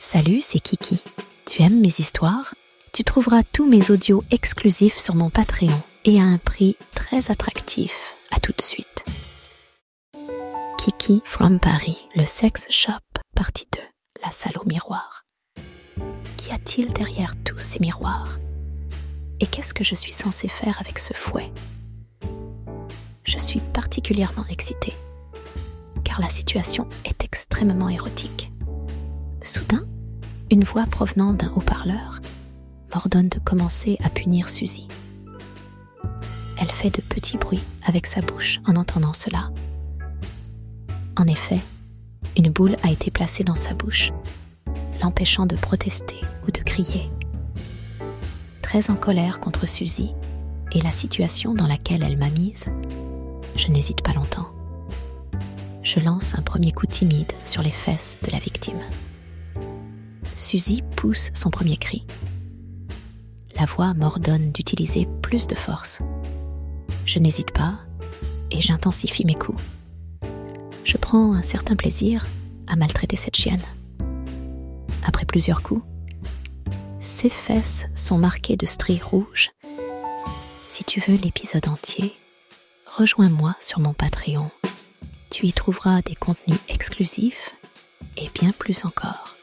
Salut, c'est Kiki. Tu aimes mes histoires? Tu trouveras tous mes audios exclusifs sur mon Patreon et à un prix très attractif. À tout de suite. Kiki from Paris, le sex shop, partie 2, la salle au miroir. Qu'y a-t-il derrière tous ces miroirs? Et qu'est-ce que je suis censée faire avec ce fouet? Je suis particulièrement excitée, car la situation est extrêmement érotique. Soudain, une voix provenant d'un haut-parleur m'ordonne de commencer à punir Suzy. Elle fait de petits bruits avec sa bouche en entendant cela. En effet, une boule a été placée dans sa bouche, l'empêchant de protester ou de crier. Très en colère contre Suzy et la situation dans laquelle elle m'a mise, je n'hésite pas longtemps. Je lance un premier coup timide sur les fesses de la victime. Suzy pousse son premier cri. La voix m'ordonne d'utiliser plus de force. Je n'hésite pas et j'intensifie mes coups. Je prends un certain plaisir à maltraiter cette chienne. Après plusieurs coups, ses fesses sont marquées de stries rouges. Si tu veux l'épisode entier, rejoins-moi sur mon Patreon. Tu y trouveras des contenus exclusifs et bien plus encore.